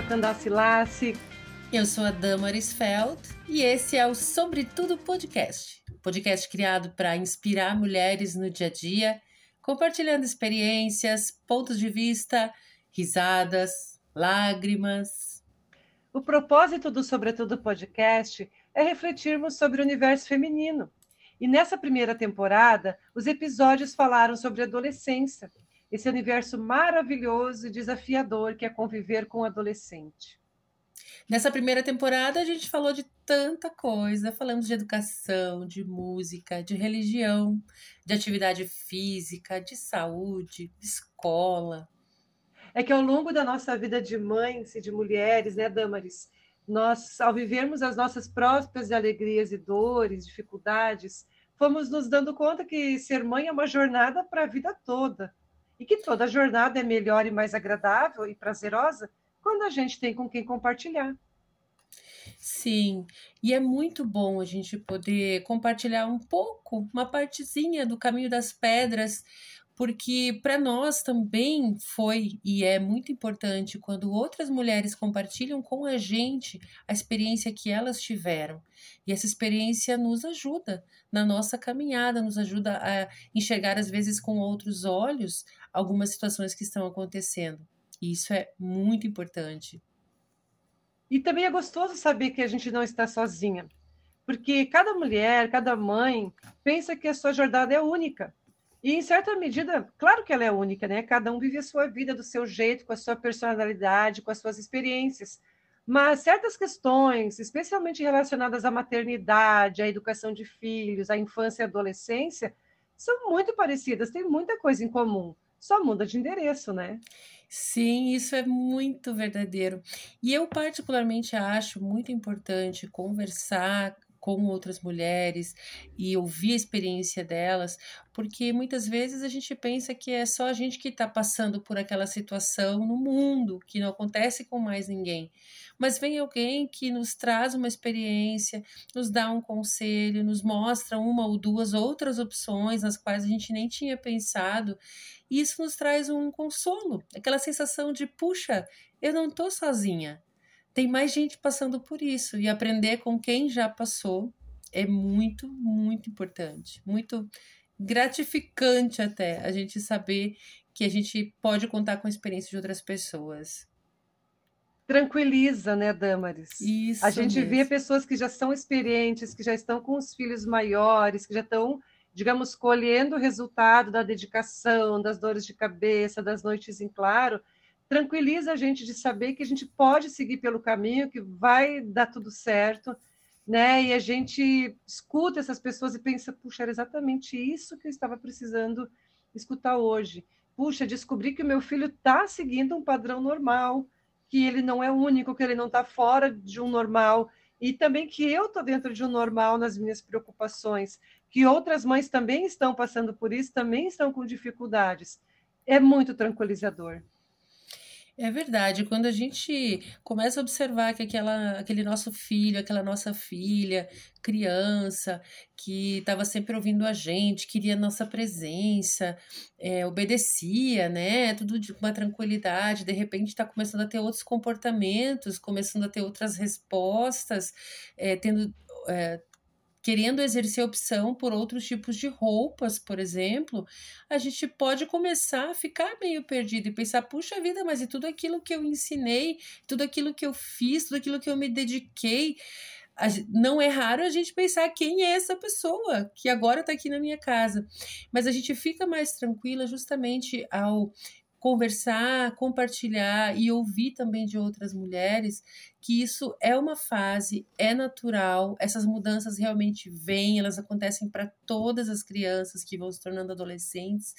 sou a Candace Lassi. Eu sou a Damaris Feld e esse é o Sobretudo Podcast. Podcast criado para inspirar mulheres no dia a dia, compartilhando experiências, pontos de vista, risadas, lágrimas. O propósito do Sobretudo Podcast é refletirmos sobre o universo feminino. E nessa primeira temporada, os episódios falaram sobre adolescência, esse universo maravilhoso e desafiador que é conviver com o adolescente. Nessa primeira temporada, a gente falou de tanta coisa. Falamos de educação, de música, de religião, de atividade física, de saúde, de escola. É que ao longo da nossa vida de mães e de mulheres, né, Damaris, nós, ao vivermos as nossas próprias alegrias e dores, dificuldades, fomos nos dando conta que ser mãe é uma jornada para a vida toda e que toda jornada é melhor e mais agradável e prazerosa quando a gente tem com quem compartilhar. Sim, e é muito bom a gente poder compartilhar um pouco, uma partezinha do caminho das pedras, porque para nós também foi e é muito importante quando outras mulheres compartilham com a gente a experiência que elas tiveram. E essa experiência nos ajuda na nossa caminhada, nos ajuda a enxergar, às vezes, com outros olhos, algumas situações que estão acontecendo. E isso é muito importante. E também é gostoso saber que a gente não está sozinha, porque cada mulher, cada mãe pensa que a sua jornada é única e, em certa medida, claro que ela é única, né? Cada um vive a sua vida do seu jeito, com a sua personalidade, com as suas experiências. Mas certas questões, especialmente relacionadas à maternidade, à educação de filhos, à infância e adolescência, são muito parecidas, têm muita coisa em comum. Só muda de endereço, né? Sim, isso é muito verdadeiro. E eu, particularmente, acho muito importante conversar com outras mulheres e ouvir a experiência delas, porque muitas vezes a gente pensa que é só a gente que está passando por aquela situação no mundo, que não acontece com mais ninguém. Mas vem alguém que nos traz uma experiência, nos dá um conselho, nos mostra uma ou duas outras opções nas quais a gente nem tinha pensado, e isso nos traz um consolo, aquela sensação de, puxa, eu não estou sozinha, tem mais gente passando por isso e aprender com quem já passou é muito, muito importante, muito gratificante até a gente saber que a gente pode contar com a experiência de outras pessoas. Tranquiliza, né, Damaris? Isso. A gente mesmo. vê pessoas que já são experientes, que já estão com os filhos maiores, que já estão, digamos, colhendo o resultado da dedicação, das dores de cabeça, das noites em claro tranquiliza a gente de saber que a gente pode seguir pelo caminho, que vai dar tudo certo, né? E a gente escuta essas pessoas e pensa, puxa, era exatamente isso que eu estava precisando escutar hoje. Puxa, descobri que o meu filho está seguindo um padrão normal, que ele não é único, que ele não está fora de um normal, e também que eu estou dentro de um normal nas minhas preocupações, que outras mães também estão passando por isso, também estão com dificuldades. É muito tranquilizador. É verdade, quando a gente começa a observar que aquela, aquele nosso filho, aquela nossa filha, criança, que estava sempre ouvindo a gente, queria nossa presença, é, obedecia, né? Tudo de uma tranquilidade, de repente está começando a ter outros comportamentos, começando a ter outras respostas, é, tendo. É, querendo exercer opção por outros tipos de roupas, por exemplo, a gente pode começar a ficar meio perdido e pensar: puxa vida, mas e tudo aquilo que eu ensinei, tudo aquilo que eu fiz, tudo aquilo que eu me dediquei. Não é raro a gente pensar quem é essa pessoa que agora está aqui na minha casa. Mas a gente fica mais tranquila justamente ao conversar, compartilhar e ouvir também de outras mulheres que isso é uma fase, é natural, essas mudanças realmente vêm, elas acontecem para todas as crianças que vão se tornando adolescentes,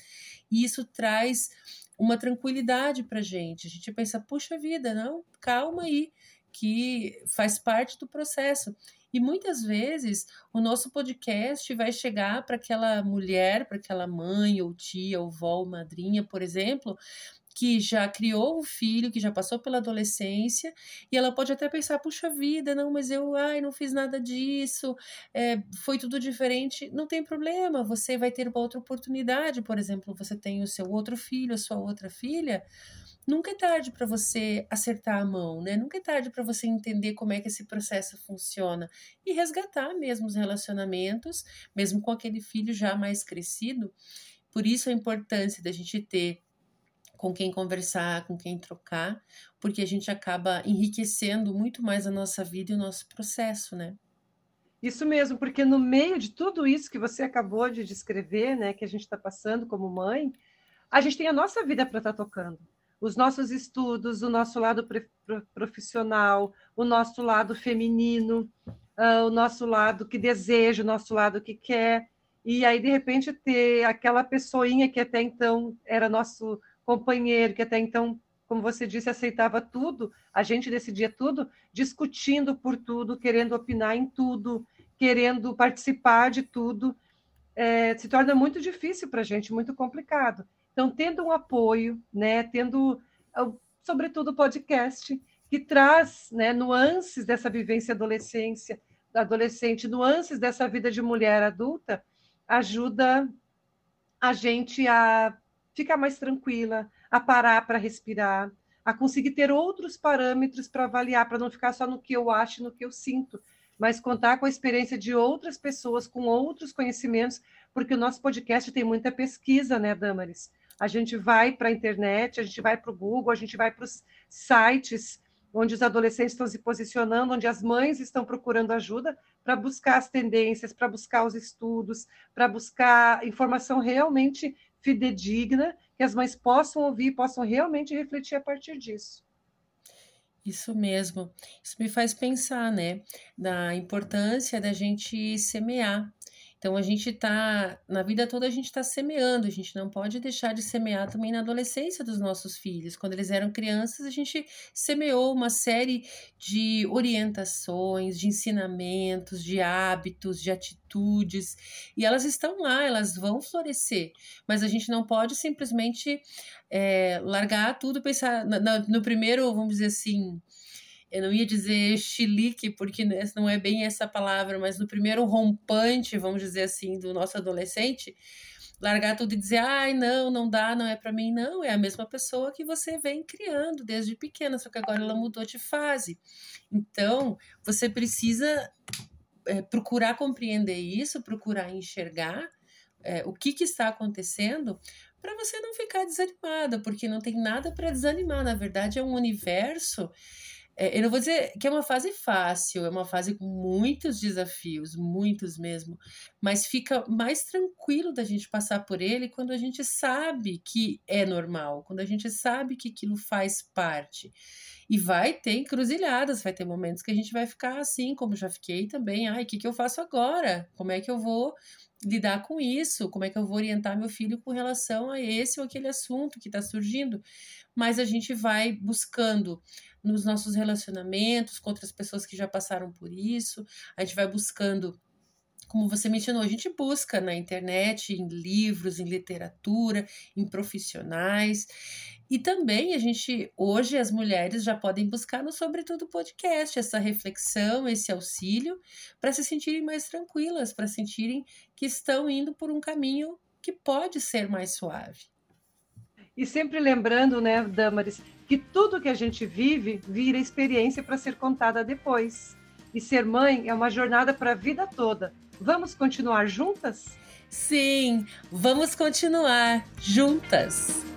e isso traz uma tranquilidade para a gente. A gente pensa, puxa vida, não, calma aí, que faz parte do processo. E muitas vezes o nosso podcast vai chegar para aquela mulher, para aquela mãe, ou tia, ou vó, ou madrinha, por exemplo, que já criou um filho, que já passou pela adolescência, e ela pode até pensar, puxa vida, não, mas eu ai, não fiz nada disso, é, foi tudo diferente. Não tem problema, você vai ter uma outra oportunidade, por exemplo, você tem o seu outro filho, a sua outra filha, nunca é tarde para você acertar a mão, né? Nunca é tarde para você entender como é que esse processo funciona e resgatar mesmo os relacionamentos, mesmo com aquele filho já mais crescido. Por isso a importância da gente ter com quem conversar, com quem trocar, porque a gente acaba enriquecendo muito mais a nossa vida e o nosso processo, né? Isso mesmo, porque no meio de tudo isso que você acabou de descrever, né, que a gente está passando como mãe, a gente tem a nossa vida para estar tá tocando. Os nossos estudos, o nosso lado profissional, o nosso lado feminino, uh, o nosso lado que deseja, o nosso lado que quer. E aí, de repente, ter aquela pessoinha que até então era nosso companheiro, que até então, como você disse, aceitava tudo, a gente decidia tudo, discutindo por tudo, querendo opinar em tudo, querendo participar de tudo, é, se torna muito difícil para a gente, muito complicado. Então, tendo um apoio, né, tendo, sobretudo, o podcast, que traz né, nuances dessa vivência adolescência, adolescente, nuances dessa vida de mulher adulta, ajuda a gente a ficar mais tranquila, a parar para respirar, a conseguir ter outros parâmetros para avaliar, para não ficar só no que eu acho, no que eu sinto, mas contar com a experiência de outras pessoas, com outros conhecimentos, porque o nosso podcast tem muita pesquisa, né, Damaris? A gente vai para a internet, a gente vai para o Google, a gente vai para os sites onde os adolescentes estão se posicionando, onde as mães estão procurando ajuda para buscar as tendências, para buscar os estudos, para buscar informação realmente fidedigna, que as mães possam ouvir, possam realmente refletir a partir disso. Isso mesmo. Isso me faz pensar, né, da importância da gente semear então a gente está, na vida toda a gente está semeando, a gente não pode deixar de semear também na adolescência dos nossos filhos. Quando eles eram crianças, a gente semeou uma série de orientações, de ensinamentos, de hábitos, de atitudes, e elas estão lá, elas vão florescer, mas a gente não pode simplesmente é, largar tudo, pensar no, no primeiro, vamos dizer assim, eu não ia dizer chilique, porque não é bem essa palavra, mas no primeiro rompante, vamos dizer assim, do nosso adolescente, largar tudo e dizer, ai, não, não dá, não é para mim, não, é a mesma pessoa que você vem criando desde pequena, só que agora ela mudou de fase. Então, você precisa é, procurar compreender isso, procurar enxergar é, o que, que está acontecendo para você não ficar desanimada, porque não tem nada para desanimar, na verdade é um universo é, eu não vou dizer que é uma fase fácil, é uma fase com muitos desafios, muitos mesmo, mas fica mais tranquilo da gente passar por ele quando a gente sabe que é normal, quando a gente sabe que aquilo faz parte. E vai ter encruzilhadas, vai ter momentos que a gente vai ficar assim, como já fiquei também. Ai, o que, que eu faço agora? Como é que eu vou lidar com isso? Como é que eu vou orientar meu filho com relação a esse ou aquele assunto que está surgindo? Mas a gente vai buscando nos nossos relacionamentos com outras pessoas que já passaram por isso. A gente vai buscando como você mencionou, a gente busca na internet, em livros, em literatura, em profissionais. E também a gente, hoje, as mulheres já podem buscar no Sobretudo Podcast essa reflexão, esse auxílio, para se sentirem mais tranquilas, para sentirem que estão indo por um caminho que pode ser mais suave. E sempre lembrando, né, Damaris, que tudo que a gente vive vira experiência para ser contada depois. E ser mãe é uma jornada para a vida toda. Vamos continuar juntas? Sim, vamos continuar juntas.